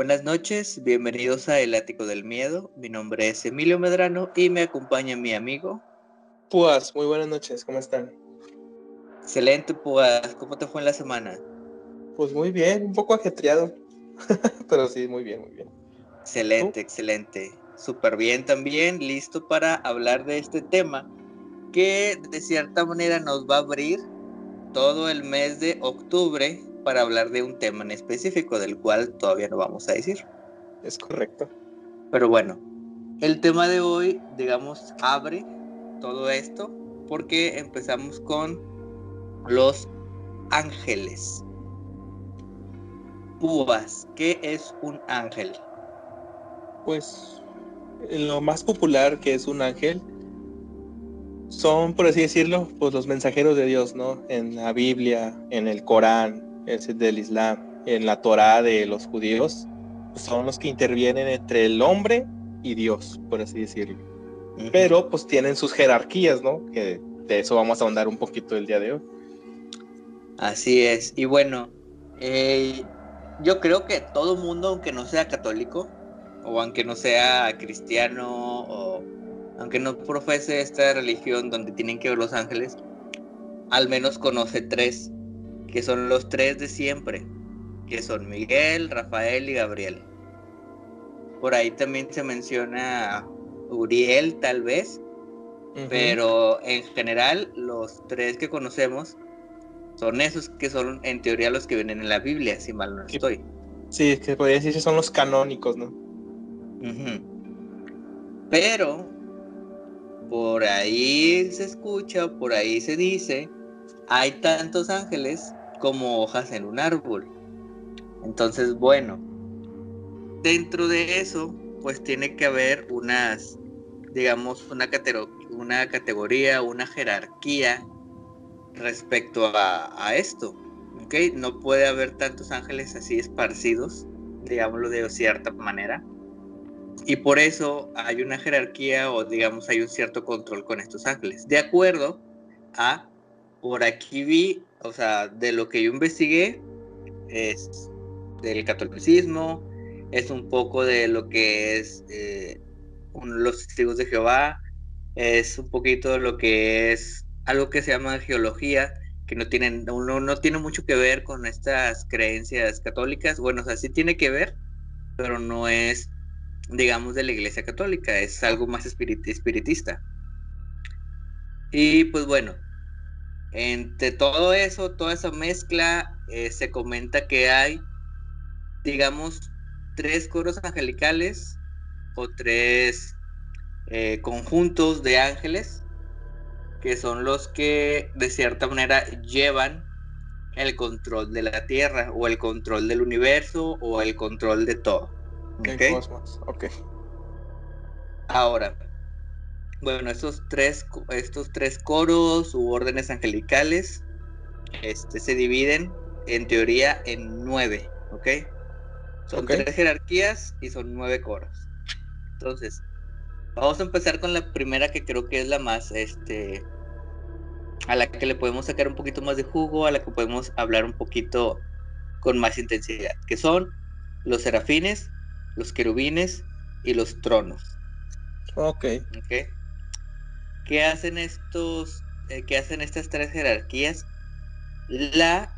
Buenas noches, bienvenidos a El Ático del Miedo. Mi nombre es Emilio Medrano y me acompaña mi amigo. Púas, muy buenas noches, ¿cómo están? Excelente, Púas, ¿cómo te fue en la semana? Pues muy bien, un poco ajetreado, pero sí, muy bien, muy bien. Excelente, excelente. Súper bien también, listo para hablar de este tema que de cierta manera nos va a abrir todo el mes de octubre para hablar de un tema en específico del cual todavía no vamos a decir. Es correcto. Pero bueno, el tema de hoy, digamos, abre todo esto porque empezamos con los ángeles. Púas, ¿qué es un ángel? Pues lo más popular que es un ángel son, por así decirlo, pues los mensajeros de Dios, ¿no? En la Biblia, en el Corán, es del Islam, en la Torá de los judíos, son los que intervienen entre el hombre y Dios, por así decirlo. Pero pues tienen sus jerarquías, ¿no? Que de eso vamos a ahondar un poquito el día de hoy. Así es. Y bueno, eh, yo creo que todo mundo, aunque no sea católico, o aunque no sea cristiano, o aunque no profese esta religión donde tienen que ver los ángeles, al menos conoce tres que son los tres de siempre, que son Miguel, Rafael y Gabriel. Por ahí también se menciona Uriel tal vez, pero en general los tres que conocemos son esos que son en teoría los que vienen en la Biblia, si mal no estoy. Sí, es que podría decir que son los canónicos, ¿no? Pero por ahí se escucha, por ahí se dice, hay tantos ángeles como hojas en un árbol. Entonces, bueno, dentro de eso, pues tiene que haber unas, digamos, una, una categoría, una jerarquía respecto a, esto. ¿ok? No puede haber tantos ángeles así esparcidos, digámoslo de cierta manera. Y por eso hay una jerarquía o digamos hay un cierto control con estos ángeles. De acuerdo a, por aquí vi o sea, de lo que yo investigué es del catolicismo, es un poco de lo que es eh, los testigos de Jehová, es un poquito de lo que es algo que se llama geología, que no, tienen, no, no tiene mucho que ver con estas creencias católicas. Bueno, o sea, sí tiene que ver, pero no es, digamos, de la iglesia católica, es algo más espiritista. Y pues bueno, entre todo eso, toda esa mezcla, eh, se comenta que hay, digamos, tres coros angelicales o tres eh, conjuntos de ángeles que son los que de cierta manera llevan el control de la Tierra o el control del universo o el control de todo. ¿okay? Ahora, bueno, estos tres, estos tres coros u órdenes angelicales este, se dividen en teoría en nueve, ¿ok? Son tres jerarquías y son nueve coros. Entonces, vamos a empezar con la primera que creo que es la más, este, a la que le podemos sacar un poquito más de jugo, a la que podemos hablar un poquito con más intensidad, que son los serafines, los querubines y los tronos. Ok. Ok. ¿Qué hacen estos, eh, hacen estas tres jerarquías? La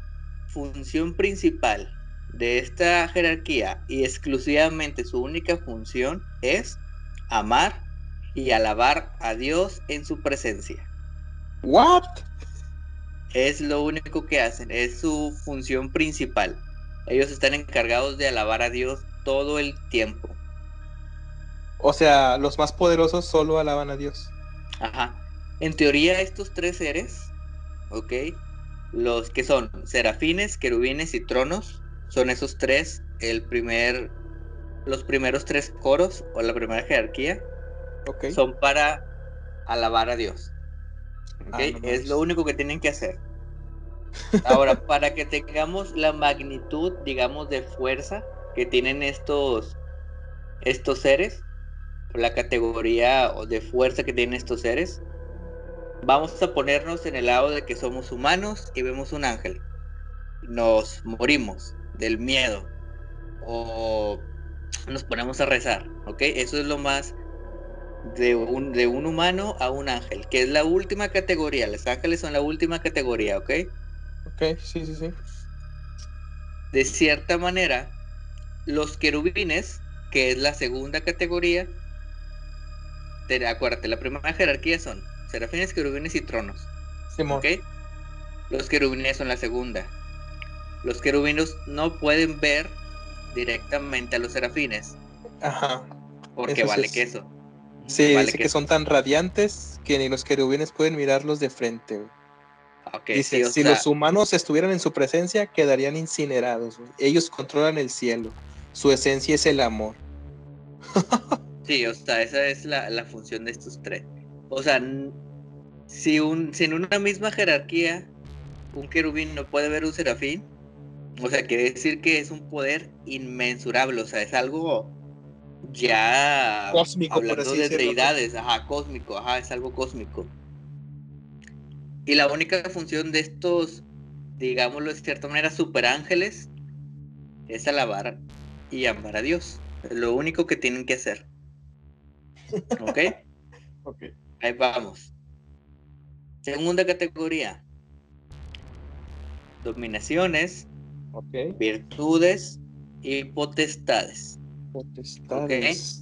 función principal de esta jerarquía y exclusivamente su única función es amar y alabar a Dios en su presencia. What? Es lo único que hacen, es su función principal. Ellos están encargados de alabar a Dios todo el tiempo. O sea, los más poderosos solo alaban a Dios. Ajá. En teoría, estos tres seres, ¿ok? Los que son serafines, querubines y tronos, son esos tres, el primer, los primeros tres coros o la primera jerarquía, okay. son para alabar a Dios. Ah, es lo único que tienen que hacer. Ahora, para que tengamos la magnitud, digamos, de fuerza que tienen estos, estos seres, la categoría de fuerza que tienen estos seres, vamos a ponernos en el lado de que somos humanos y vemos un ángel. Nos morimos del miedo. o nos ponemos a rezar, ¿ok? Eso es lo más de un, de un humano a un ángel, que es la última categoría. Los ángeles son la última categoría, ¿ok? Ok, sí, sí, sí. De cierta manera, los querubines, que es la segunda categoría, te, acuérdate, la primera jerarquía son serafines, querubines y tronos. ¿Ok? Los querubines son la segunda. Los querubines no pueden ver directamente a los serafines. Ajá. Porque vale queso. Sí, dice que son tan radiantes que ni los querubines pueden mirarlos de frente. dice, si los humanos estuvieran en su presencia, quedarían incinerados. Ellos controlan el cielo. Su esencia es el amor. sí, o sea, esa es la, la función de estos tres. O sea, si, un, si en una misma jerarquía un querubín no puede ver un serafín, o sea, quiere decir que es un poder inmensurable, o sea, es algo ya cósmico, hablando de deidades, ajá, cósmico, ajá, es algo cósmico. Y la única función de estos, digámoslo de cierta manera, superángeles, es alabar y amar a Dios. Es lo único que tienen que hacer. ¿Ok? ok. Ahí vamos. Segunda categoría. Dominaciones, virtudes y potestades. Potestades.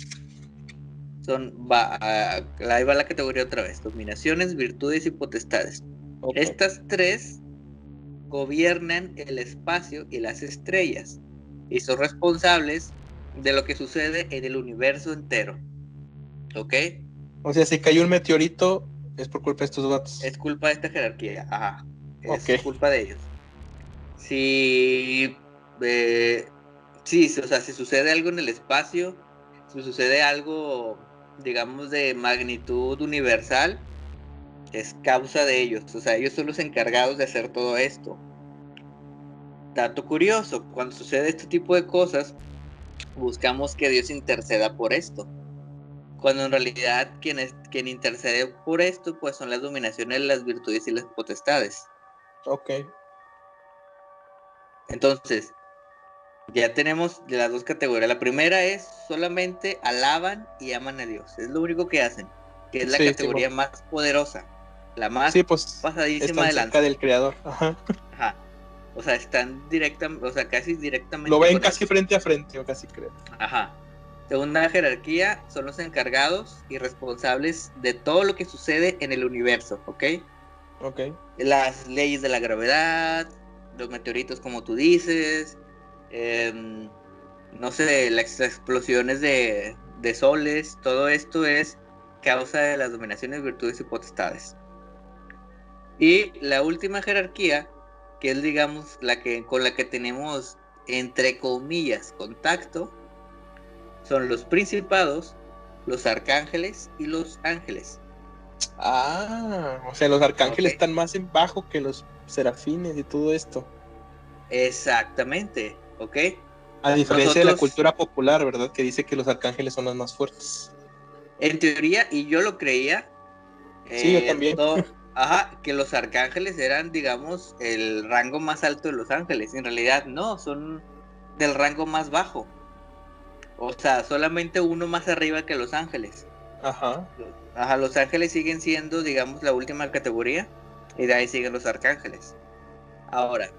Son, va, ahí va la categoría otra vez. Dominaciones, virtudes y potestades. Estas tres gobiernan el espacio y las estrellas y son responsables de lo que sucede en el universo entero. ¿Ok? O sea, si cayó un meteorito, es por culpa de estos vatos. Es culpa de esta jerarquía, ajá. Es culpa de ellos. Si eh, Sí, o sea, si sucede algo en el espacio, si sucede algo, digamos, de magnitud universal, es causa de ellos. O sea, ellos son los encargados de hacer todo esto. Dato curioso, cuando sucede este tipo de cosas, buscamos que Dios interceda por esto. Cuando en realidad quien, es, quien intercede por esto, pues son las dominaciones, las virtudes y las potestades. Ok. Entonces, ya tenemos las dos categorías. La primera es solamente alaban y aman a Dios. Es lo único que hacen. Que es la categoría más poderosa. La más pues, pasadísima de del creador. Ajá. Ajá. O sea, están directamente, o sea, casi directamente. Lo ven casi frente a frente, o casi creo. Ajá. Segunda jerarquía son los encargados y responsables de todo lo que sucede en el universo, ¿ok? Ok. Las leyes de la gravedad, los meteoritos como tú dices, Em, no sé, las explosiones de, soles, todo esto es causa de las dominaciones, virtudes y potestades. Y la última jerarquía, que es digamos la que con la que tenemos entre comillas contacto, son los principados, los arcángeles y los ángeles. Ah, o sea, los arcángeles están más en bajo que los serafines y todo esto. Exactamente. ¿ok? A diferencia de la cultura popular, ¿verdad? Que dice que los arcángeles son los más fuertes. En teoría, y yo lo creía. Sí, yo eh, también. ajá, que los arcángeles eran, digamos, el rango más alto de los ángeles. En realidad, no, son del rango más bajo. O sea, solamente uno más arriba que los ángeles. Ajá. Ajá, los ángeles siguen siendo, digamos, la última categoría. Y de ahí siguen los arcángeles. Ahora,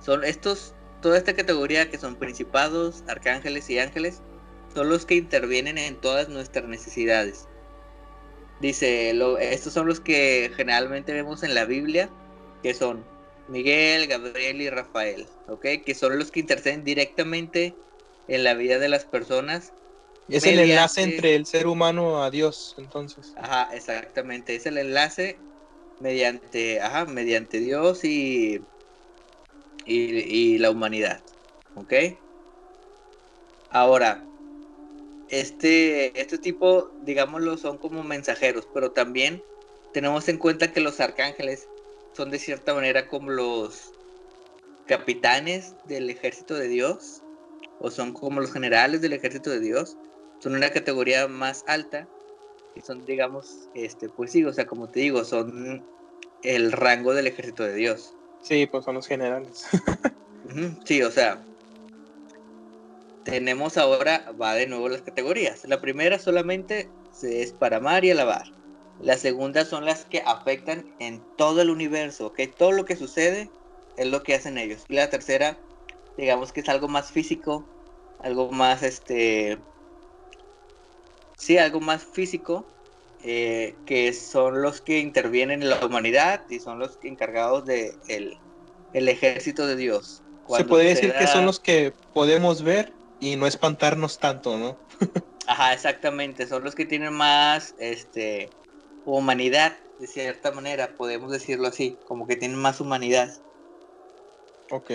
son estos toda esta categoría que son principados, arcángeles y ángeles, son los que intervienen en todas nuestras necesidades. Dice, estos son los que generalmente vemos en la Biblia, que son Miguel, Gabriel y Rafael, ¿ok? Que son los que interceden directamente en la vida de las personas. Es el enlace entre el ser humano a Dios, entonces. Ajá, exactamente. Es el enlace mediante, ajá, mediante Dios y y, la humanidad. ¿Ok? Ahora, este, este tipo, digámoslo, son como mensajeros, pero también tenemos en cuenta que los arcángeles son de cierta manera como los capitanes del ejército de Dios, o son como los generales del ejército de Dios, son una categoría más alta, y son, digamos, este, pues sí, o sea, como te digo, son el rango del ejército de Dios. Sí, pues son los generales. sí, o sea, tenemos ahora, va de nuevo las categorías. La primera solamente es para amar y alabar. La segunda son las que afectan en todo el universo, ¿ok? Todo lo que sucede es lo que hacen ellos. Y la tercera, digamos que es algo más físico, algo más, este, sí, algo más físico, eh, que son los que intervienen en la humanidad y son los encargados de el, ejército de Dios. Se podría decir que son los que podemos ver y no espantarnos tanto, ¿no? Ajá, exactamente, son los que tienen más, este, humanidad, de cierta manera, podemos decirlo así, como que tienen más humanidad. Ok.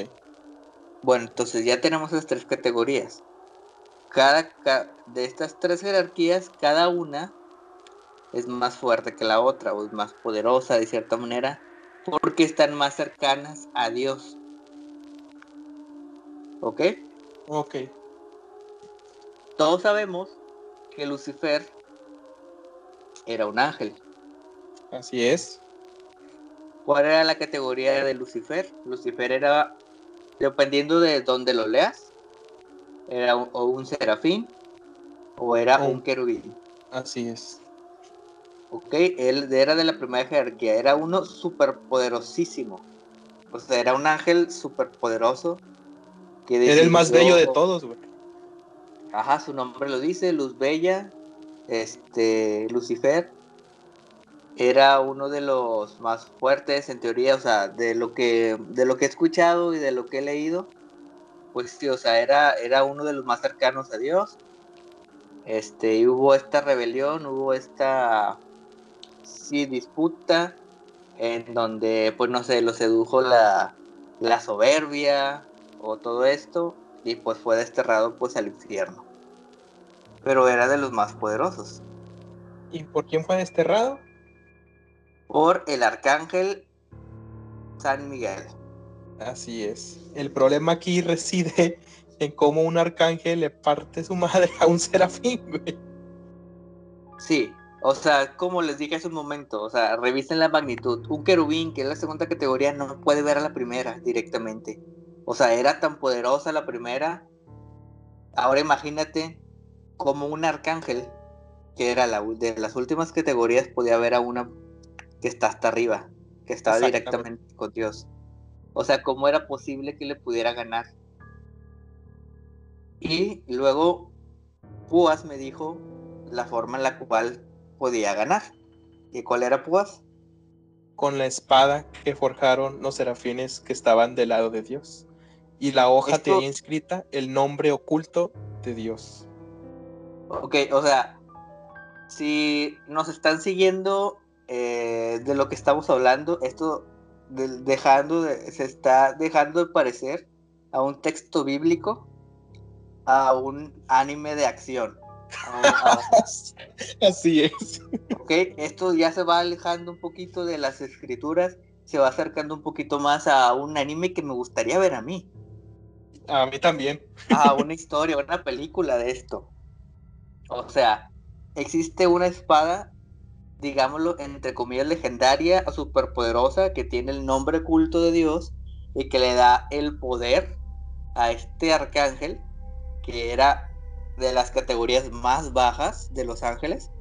Bueno, entonces ya tenemos las tres categorías. Cada, de estas tres jerarquías, cada una es más fuerte que la otra o es más poderosa de cierta manera porque están más cercanas a Dios. ¿Ok? Ok. Todos sabemos que Lucifer era un ángel. Así es. ¿Cuál era la categoría de Lucifer? Lucifer era, dependiendo de dónde lo leas, era un, o un serafín o era un querubín. Así es. Ok, él era de la primera jerarquía, era uno superpoderosísimo. O sea, era un ángel superpoderoso. Que era el más bello de todos, güey. Ajá, su nombre lo dice, Luz Bella, este, Lucifer. Era uno de los más fuertes en teoría, o sea, de lo que, de lo que he escuchado y de lo que he leído, pues sí, o sea, era, era uno de los más cercanos a Dios. Este, y hubo esta rebelión, hubo esta sí disputa en donde pues no sé, lo sedujo la, la soberbia o todo esto y pues fue desterrado pues al infierno. Pero era de los más poderosos. ¿Y por quién fue desterrado? Por el arcángel San Miguel. Así es. El problema aquí reside en cómo un arcángel le parte su madre a un serafín, güey. Sí, o sea, como les dije hace un momento, o sea, revisen la magnitud. Un querubín, que es la segunda categoría, no puede ver a la primera directamente. O sea, era tan poderosa la primera. Ahora imagínate como un arcángel, que era la de las últimas categorías, podía ver a una que está hasta arriba, que estaba directamente con Dios. O sea, ¿cómo era posible que le pudiera ganar? Y luego Púas me dijo la forma en la cual podía ganar. ¿Y cuál era Púas? Con la espada que forjaron los serafines que estaban del lado de Dios. Y la hoja tenía inscrita el nombre oculto de Dios. Ok, o sea, si nos están siguiendo eh, de lo que estamos hablando, esto dejando de, se está dejando de parecer a un texto bíblico, a un anime de acción. Así es. Ok, esto ya se va alejando un poquito de las escrituras, se va acercando un poquito más a un anime que me gustaría ver a mí. A mí también. A una historia, una película de esto. O sea, existe una espada, digámoslo, entre comillas, legendaria o superpoderosa que tiene el nombre culto de Dios y que le da el poder a este arcángel que era de las categorías más bajas de Los Ángeles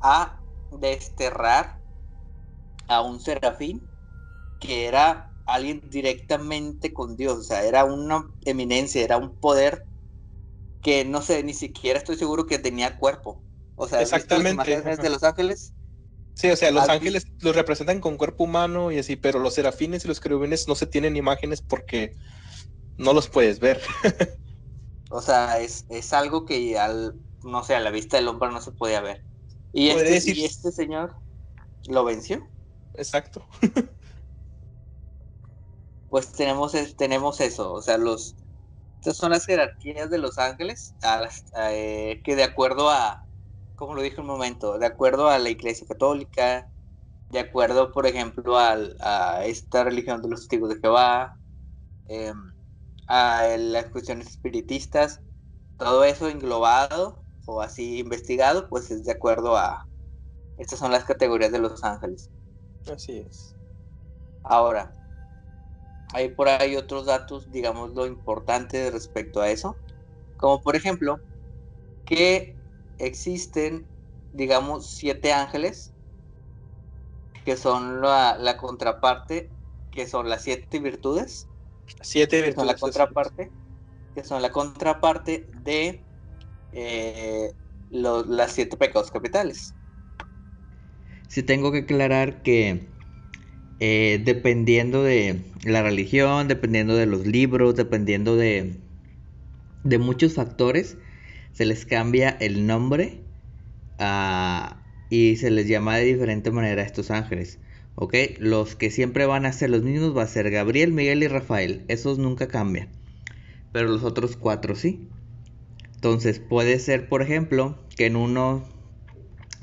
a desterrar a un serafín que era alguien directamente con Dios, o sea, era una eminencia, era un poder que no sé, ni siquiera estoy seguro que tenía cuerpo. O sea, exactamente de Los Ángeles. Sí, o sea, los ángeles los representan con cuerpo humano y así, pero los serafines y los querubines no se tienen imágenes porque no los puedes ver. O sea, es, algo que al, no sé, a la vista del hombre no se podía ver. Y este, y este señor lo venció. Exacto. pues tenemos, tenemos eso, o sea, los, estas son las jerarquías de los ángeles, a eh, que de acuerdo a, como lo dije un momento, de acuerdo a la Iglesia Católica, de acuerdo, por ejemplo, a esta religión de los testigos de Jehová, eh, a las cuestiones espiritistas, todo eso englobado o así investigado, pues es de acuerdo a... Estas son las categorías de los ángeles. Así es. Ahora, hay por ahí otros datos, digamos, lo importante respecto a eso, Como por ejemplo, que existen, digamos, siete ángeles, que son la, contraparte, que son las siete virtudes. Siete virtudes. son la contraparte, que son la contraparte de eh, las siete pecados capitales. Sí tengo que aclarar que eh, dependiendo de la religión, dependiendo de los libros, dependiendo de, de muchos factores, se les cambia el nombre ah, y se les llama de diferente manera a estos ángeles. ¿Ok? Los que siempre van a ser los mismos va a ser Gabriel, Miguel y Rafael. Esos nunca cambian. Pero los otros cuatro sí. Entonces puede ser, por ejemplo, que en uno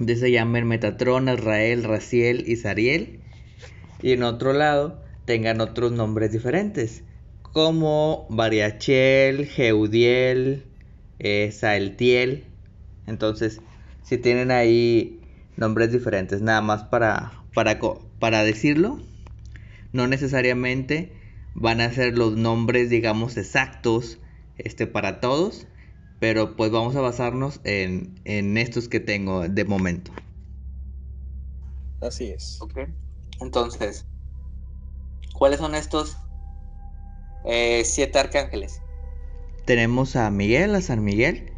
se llamen Metatron, Israel, Raciel y Sariel. Y en otro lado tengan otros nombres diferentes. Como Variachel, Geudiel, eh, Saeltiel. Entonces, si tienen ahí nombres diferentes, nada más para, para, para decirlo, no necesariamente van a ser los nombres, digamos, exactos este, para todos, pero pues vamos a basarnos en, estos que tengo de momento. Así es. Ok. Entonces, ¿cuáles son estos eh, siete arcángeles? Tenemos a Miguel, a San Miguel,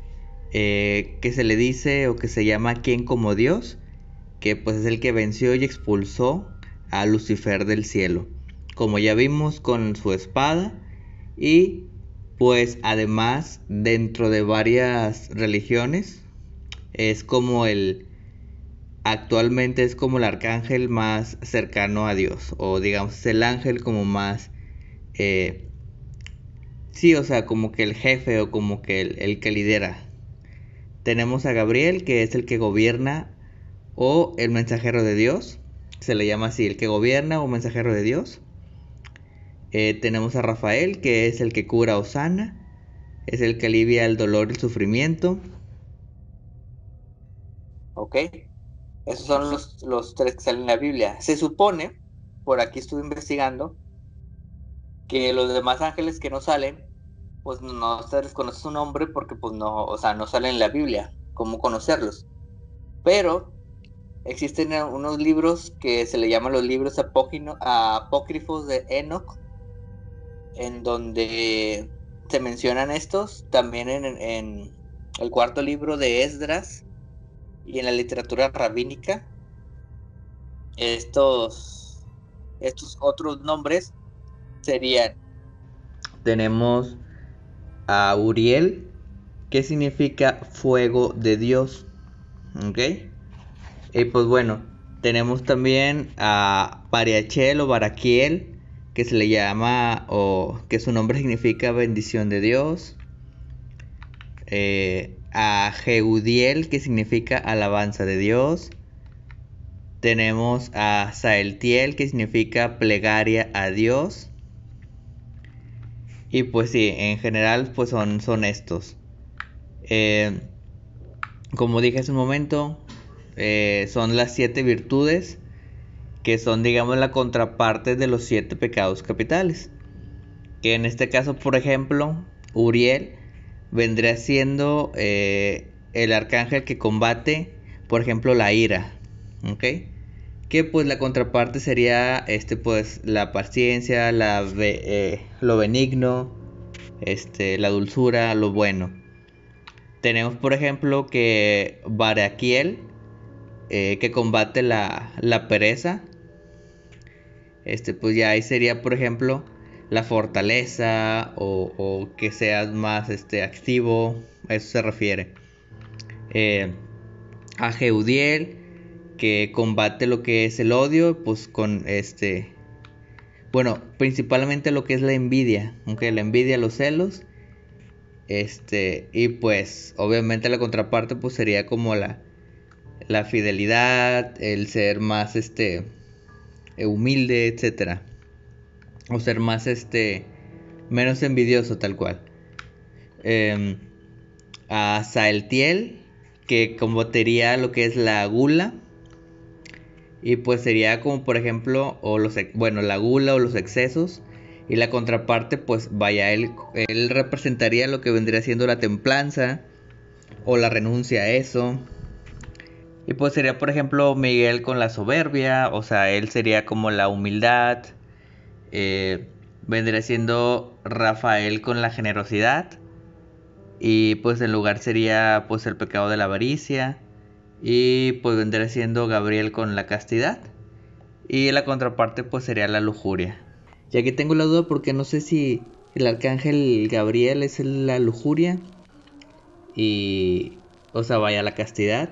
eh, que se le dice o que se llama quien como Dios, que pues es el que venció y expulsó a Lucifer del cielo, como ya vimos con su espada y pues además dentro de varias religiones es como el actualmente es como el arcángel más cercano a Dios o digamos el ángel como más eh, Sí, o sea, como que el jefe o como que el, que lidera. Tenemos a Gabriel, que es el que gobierna o el mensajero de Dios. Se le llama así, el que gobierna o mensajero de Dios. Eh, tenemos a Rafael, que es el que cura o sana. Es el que alivia el dolor y el sufrimiento. Ok. Esos son los, los tres que salen en la Biblia. Se supone, por aquí estuve investigando, que los demás ángeles que no salen pues no se desconoce su nombre porque pues no, o sea, no sale en la Biblia, cómo conocerlos. Pero existen unos libros que se le llaman los libros apócrifos de Enoch, en donde se mencionan estos, también en, en el cuarto libro de Esdras y en la literatura rabínica. Estos, estos otros nombres serían. Tenemos a Uriel, que significa fuego de Dios. ¿Ok? Y pues bueno, tenemos también a Bariachel o Baraquiel, que se le llama, o que su nombre significa bendición de Dios. Eh, a Jeudiel, que significa alabanza de Dios. Tenemos a Saeltiel, que significa plegaria a Dios. Y pues sí, en general pues son, son estos. Eh, como dije hace un momento, eh, son las siete virtudes que son digamos la contraparte de los siete pecados capitales. Que en este caso, por ejemplo, Uriel vendría siendo eh, el arcángel que combate, por ejemplo, la ira. ¿Ok? Que pues la contraparte sería este pues la paciencia, la eh, lo benigno, este, la dulzura, lo bueno. Tenemos por ejemplo que Baraquiel, eh, que combate la, la, pereza. Este pues ya ahí sería por ejemplo la fortaleza o, que seas más este, activo, a eso se refiere. Eh, a Jeudiel, que combate lo que es el odio, pues con este, bueno, principalmente lo que es la envidia, aunque la envidia, los celos, este, y pues obviamente la contraparte pues sería como la, la fidelidad, el ser más este, humilde, etcétera, o ser más este, menos envidioso tal cual. Em, a Saeltiel, que combatería lo que es la gula, y pues sería como por ejemplo, o los, bueno, la gula o los excesos. Y la contraparte, pues vaya, él, él representaría lo que vendría siendo la templanza o la renuncia a eso. Y pues sería, por ejemplo, Miguel con la soberbia, o sea, él sería como la humildad. Eh, vendría siendo Rafael con la generosidad. Y pues en lugar sería pues el pecado de la avaricia. Y pues vendría siendo Gabriel con la castidad. Y la contraparte pues sería la lujuria. Y aquí tengo la duda porque no sé si el arcángel Gabriel es la lujuria. Y... O sea, vaya la castidad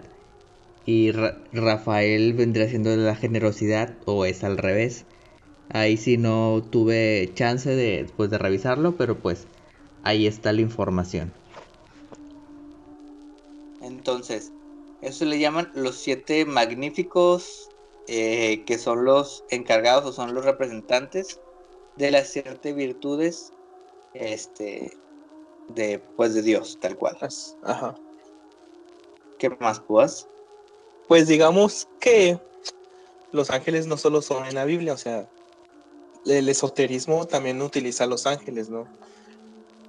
y Rafael vendría siendo la generosidad o es al revés. Ahí sí no tuve chance de, pues, de revisarlo, pero pues ahí está la información. Entonces, eso le llaman los siete magníficos, eh, que son los encargados o son los representantes de las siete virtudes, este, de, pues, de Dios, tal cual. Ajá. ¿Qué más, pues? pues digamos que los ángeles no solo son en la Biblia, o sea, el esoterismo también utiliza los ángeles, ¿no?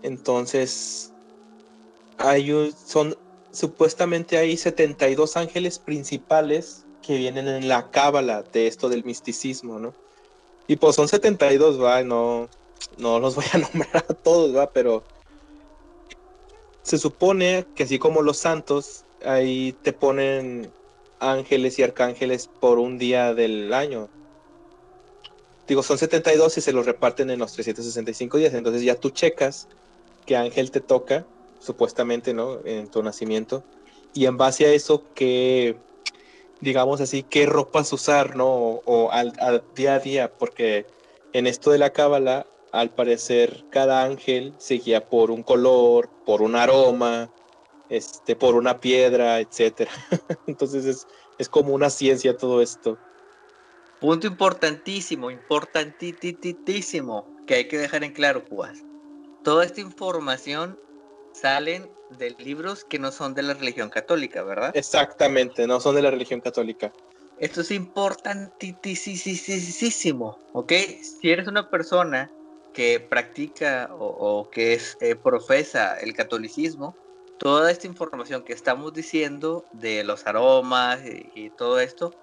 Entonces, hay son supuestamente hay 72 ángeles principales que vienen en la cábala de esto del misticismo, ¿no? Y pues son 72, va, no no los voy a nombrar a todos, va, pero se supone que así como los santos ahí te ponen ángeles y arcángeles por un día del año. Digo, son 72 y se los reparten en los 365 días. Entonces ya tú checas qué ángel te toca, supuestamente, ¿no? En tu nacimiento. Y en base a eso, qué, digamos así, qué ropas usar, ¿no? O, al, día a día, porque en esto de la cábala, al parecer, cada ángel se guía por un color, por un aroma, este, por una piedra, etcétera. Entonces es, es como una ciencia todo esto. Punto importantísimo, importantísimo, que hay que dejar en claro, pues. Toda esta información salen de libros que no son de la religión católica, ¿verdad? Exactamente, no son de la religión católica. Esto es importantísimo, ¿ok? Si eres una persona que practica o, que es, eh, profesa el catolicismo, toda esta información que estamos diciendo de los aromas y, todo esto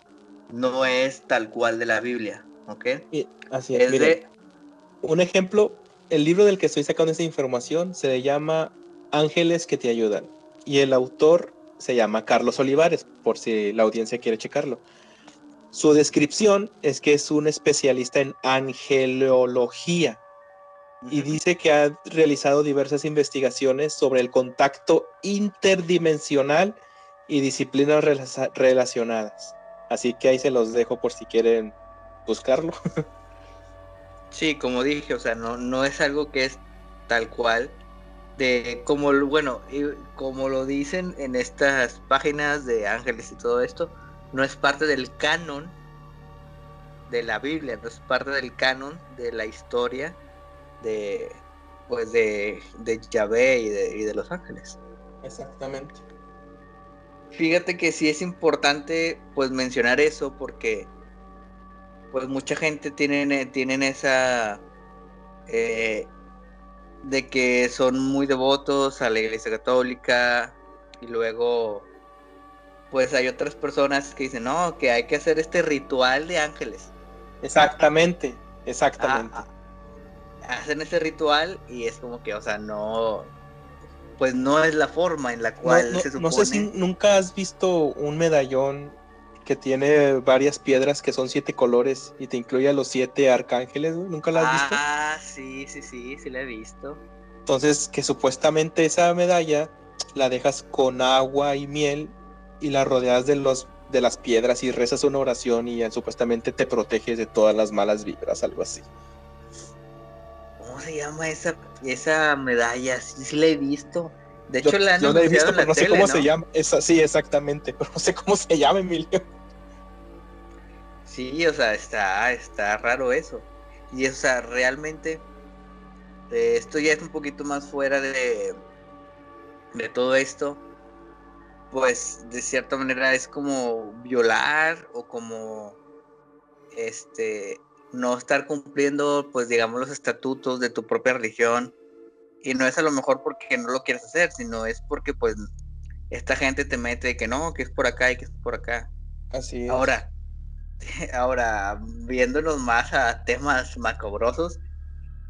no es tal cual de la Biblia, ¿ok? así es. Un ejemplo, el libro del que estoy sacando esta información se le llama Ángeles que te ayudan y el autor se llama Carlos Olivares, por si la audiencia quiere checarlo. Su descripción es que es un especialista en angelología y dice que ha realizado diversas investigaciones sobre el contacto interdimensional y disciplinas relacionadas. Así que ahí se los dejo por si quieren buscarlo. Sí, como dije, o sea, no, no es algo que es tal cual de como bueno, como lo dicen en estas páginas de ángeles y todo esto, no es parte del canon de la Biblia, no es parte del canon de la historia de pues de, de Yahvé y de, y de los ángeles. Exactamente. Fíjate que sí es importante pues mencionar eso porque pues mucha gente tienen, tienen esa eh, de que son muy devotos a la iglesia católica y luego pues hay otras personas que dicen no que hay que hacer este ritual de ángeles exactamente exactamente ah, hacen ese ritual y es como que, o sea, no, pues no es la forma en la cual no, se supone. No sé si nunca has visto un medallón que tiene varias piedras que son siete colores y te incluye a los siete arcángeles, ¿Nunca la has visto? Ah, sí, sí, sí, sí la he visto. Entonces, que supuestamente esa medalla la dejas con agua y miel y la rodeas de los de las piedras y rezas una oración y supuestamente te proteges de todas las malas vibras, algo así. ¿Cómo se llama esa, esa medalla? Sí, la he visto. De hecho, la han yo la he visto, pero no sé cómo se llama. Es sí, exactamente, pero no sé cómo se llama, Emilio. Sí, o sea, está, está raro eso. Y, o sea, realmente, eh, esto ya es un poquito más fuera de, de todo esto. Pues, de cierta manera, es como violar o como, este, no estar cumpliendo, pues digamos, los estatutos de tu propia religión. Y no es a lo mejor porque no lo quieres hacer, sino es porque pues esta gente te mete que no, que es por acá y que es por acá. Así es. Ahora, ahora, viéndonos más a temas macabrosos,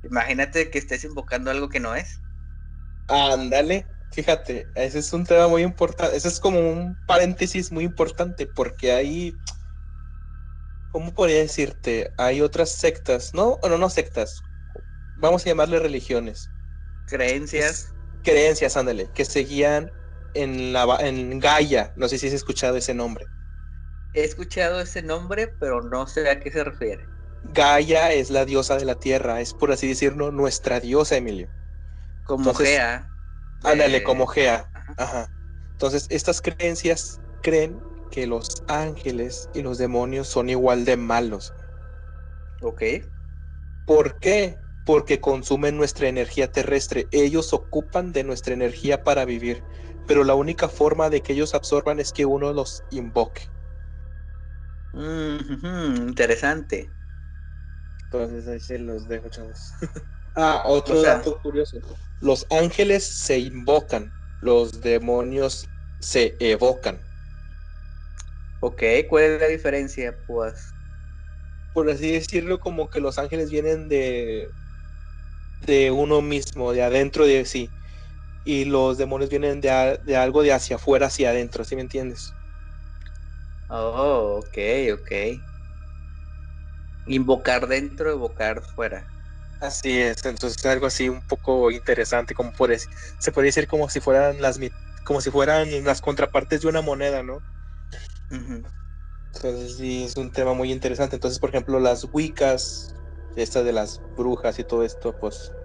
imagínate que estés invocando algo que no es. Ándale, fíjate, ese es un tema muy importante, ese es como un paréntesis muy importante, porque ahí, ¿cómo podría decirte? Hay otras sectas, no, no, no sectas, vamos a llamarle religiones. Creencias. creencias, ándale, que seguían en, la, en Gaia, no sé si has escuchado ese nombre. He escuchado ese nombre, pero no sé a qué se refiere. Gaia es la diosa de la tierra, es por así decirlo nuestra diosa, Emilio. Como Gea. Ándale, como Gea. Ajá. Entonces, estas creencias creen que los ángeles y los demonios son igual de malos. Ok. ¿Por qué? Porque consumen nuestra energía terrestre. Ellos ocupan de nuestra energía para vivir. Pero la única forma de que ellos absorban es que uno los invoque. interesante. Entonces ahí se los dejo, chavos. ah, otro dato curioso. Los ángeles se invocan, los demonios se evocan. Ok, ¿cuál es la diferencia, pues? Por así decirlo, como que los ángeles vienen de de uno mismo, de adentro de sí. Y los demonios vienen de, de algo de hacia afuera, hacia adentro, ¿sí me entiendes? Oh, ok, ok. Invocar dentro, evocar fuera. Así es, entonces es algo así un poco interesante, como por se puede decir como si fueran las como si fueran las contrapartes de una moneda, ¿no? Entonces sí, es un tema muy interesante. Entonces, por ejemplo, las Wiccas, estas de las brujas y todo esto, pues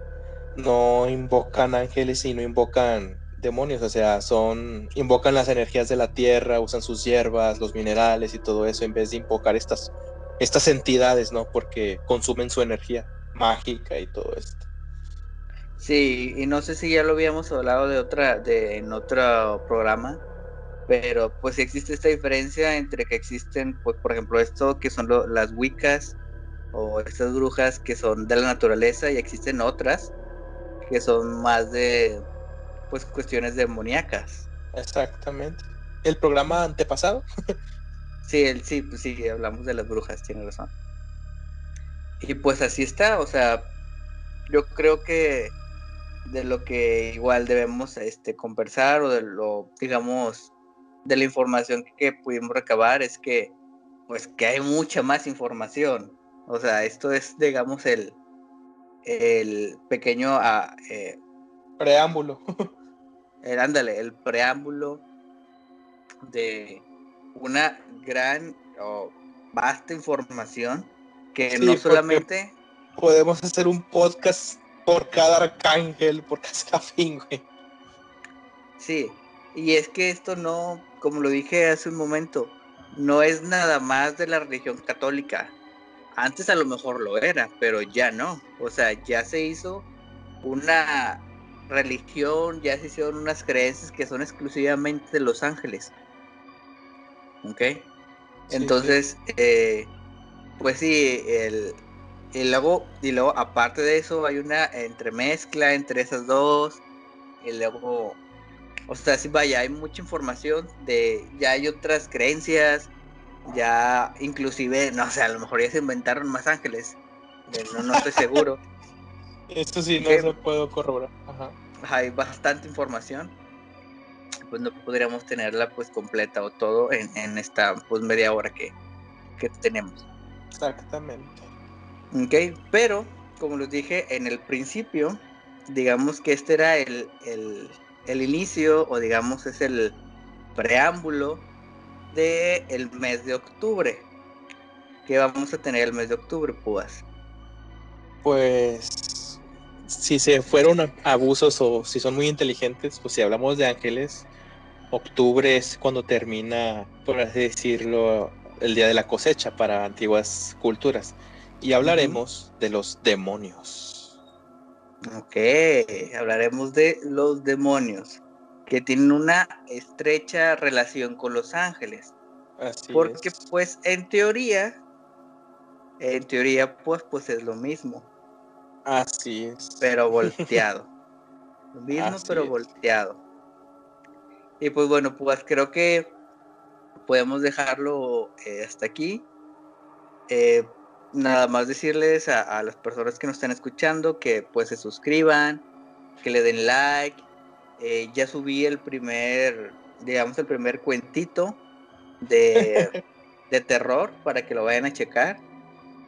no invocan ángeles, sino invocan demonios, o sea, son invocan las energías de la tierra, usan sus hierbas, los minerales y todo eso en vez de invocar estas estas entidades, ¿no? Porque consumen su energía mágica y todo esto. Sí, y no sé si ya lo habíamos hablado de otra de en otro programa, pero pues existe esta diferencia entre que existen, pues por ejemplo, esto que son las Wiccas o estas brujas que son de la naturaleza y existen otras que son más de pues cuestiones demoníacas. Exactamente. El programa antepasado. sí, el, sí, pues sí, hablamos de las brujas, tiene razón. Y pues así está, o sea, yo creo que de lo que igual debemos este conversar o de lo digamos de la información que pudimos recabar es que pues que hay mucha más información. O sea, esto es digamos el el pequeño ah, eh, preámbulo. el, ándale, el preámbulo de una gran o vasta información que no solamente podemos hacer un podcast por cada arcángel, por cada serafín, güey. Sí, y es que esto no, como lo dije hace un momento, no es nada más de la religión católica. Antes a lo mejor lo era, pero ya no. O sea, ya se hizo una religión, ya se hicieron unas creencias que son exclusivamente de los ángeles. ¿Ok? Entonces, Eh, pues sí, el, y luego, y luego, aparte de eso, hay una entremezcla entre esas dos. Y luego, o sea, sí, vaya, hay mucha información de, ya hay otras creencias, ya inclusive, no sé, a lo mejor ya se inventaron más ángeles. No, no estoy seguro. Esto sí no lo puedo corroborar. Ajá. Hay bastante información. Pues no podríamos tenerla pues completa o todo en, en esta pues media hora que, que tenemos. Exactamente. Ok, pero como les dije en el principio, digamos que este era el, el, inicio o digamos es el preámbulo del el mes de octubre. ¿Qué vamos a tener el mes de octubre, Púas? Pues si se fueron abusos o si son muy inteligentes, pues si hablamos de ángeles, octubre es cuando termina, por así decirlo, el día de la cosecha para antiguas culturas. Y hablaremos de los demonios. Ok, hablaremos de los demonios, que tienen una estrecha relación con los ángeles. Así porque pues en teoría, en teoría, pues, pues es lo mismo. Así es. Pero volteado. lo mismo, pero volteado. Y pues bueno, pues creo que podemos dejarlo eh, hasta aquí. Eh, nada más decirles a, las personas que nos están escuchando que pues se suscriban, que le den like. Eh, ya subí el primer, digamos, el primer cuentito de, de terror para que lo vayan a checar.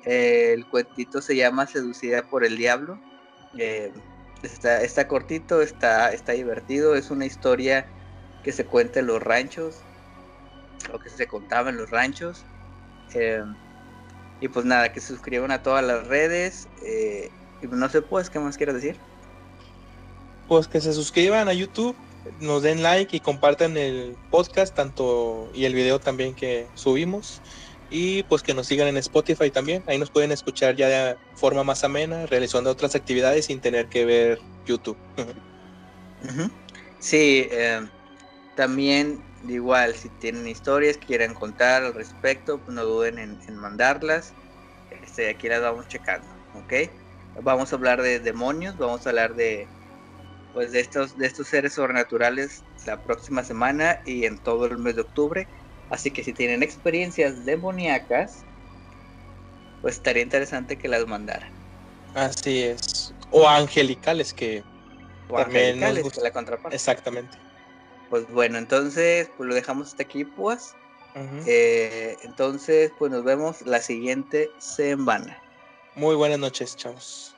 el cuentito se llama Seducida por el Diablo. está, está cortito, está, está divertido, es una historia que se cuenta en los ranchos, o que se contaba en los ranchos. Y pues nada, que se suscriban a todas las redes. Eh, y no sé, pues, ¿qué más quieres decir? Pues que se suscriban a YouTube, nos den like y compartan el podcast tanto y el video también que subimos. Y pues que nos sigan en Spotify también. Ahí nos pueden escuchar ya de forma más amena, realizando otras actividades sin tener que ver YouTube. Sí, eh, también igual, si tienen historias que quieran contar al respecto, pues no duden en, mandarlas. Este, aquí las vamos checando, ¿ok? Vamos a hablar de demonios, vamos a hablar de pues de estos, de estos seres sobrenaturales la próxima semana y en todo el mes de octubre. Así que si tienen experiencias demoníacas, pues estaría interesante que las mandaran. Así es. O angelicales que o angelicales, que la contraparte. Exactamente. Pues bueno, entonces pues lo dejamos hasta aquí, pues. Eh, entonces, pues nos vemos la siguiente semana. Muy buenas noches, chavos.